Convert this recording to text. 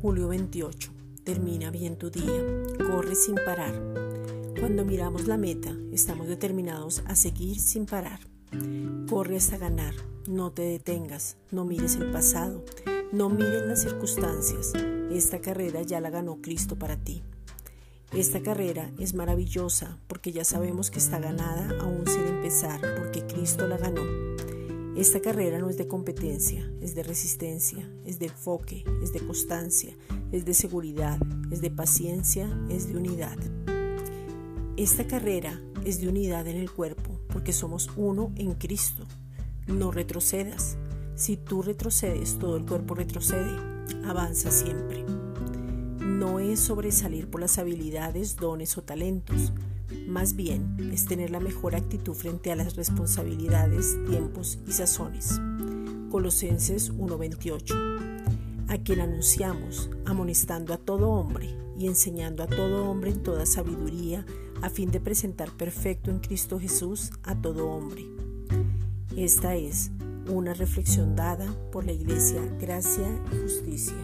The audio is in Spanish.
Julio 28. Termina bien tu día. Corre sin parar. Cuando miramos la meta, estamos determinados a seguir sin parar. Corre hasta ganar. No te detengas. No mires el pasado. No mires las circunstancias. Esta carrera ya la ganó Cristo para ti. Esta carrera es maravillosa porque ya sabemos que está ganada aún sin empezar, porque Cristo la ganó. Esta carrera no es de competencia, es de resistencia, es de enfoque, es de constancia, es de seguridad, es de paciencia, es de unidad. Esta carrera es de unidad en el cuerpo, porque somos uno en Cristo. No retrocedas. Si tú retrocedes, todo el cuerpo retrocede. Avanza siempre. No es sobresalir por las habilidades, dones o talentos, más bien es tener la mejor actitud frente a las responsabilidades, tiempos y sazones. Colosenses 1:28. A quien anunciamos, amonestando a todo hombre y enseñando a todo hombre en toda sabiduría, a fin de presentar perfecto en Cristo Jesús a todo hombre. Esta es una reflexión dada por la Iglesia Gracia y Justicia.